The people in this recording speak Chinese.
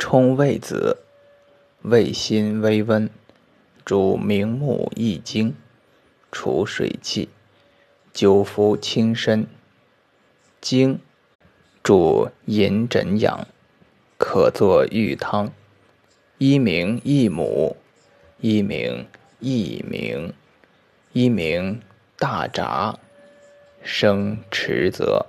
冲胃子，胃心微温，主明目益精，除水气，久服轻身。精，主饮枕养，可作浴汤。一名一母，一名一名，一名大闸，生池泽。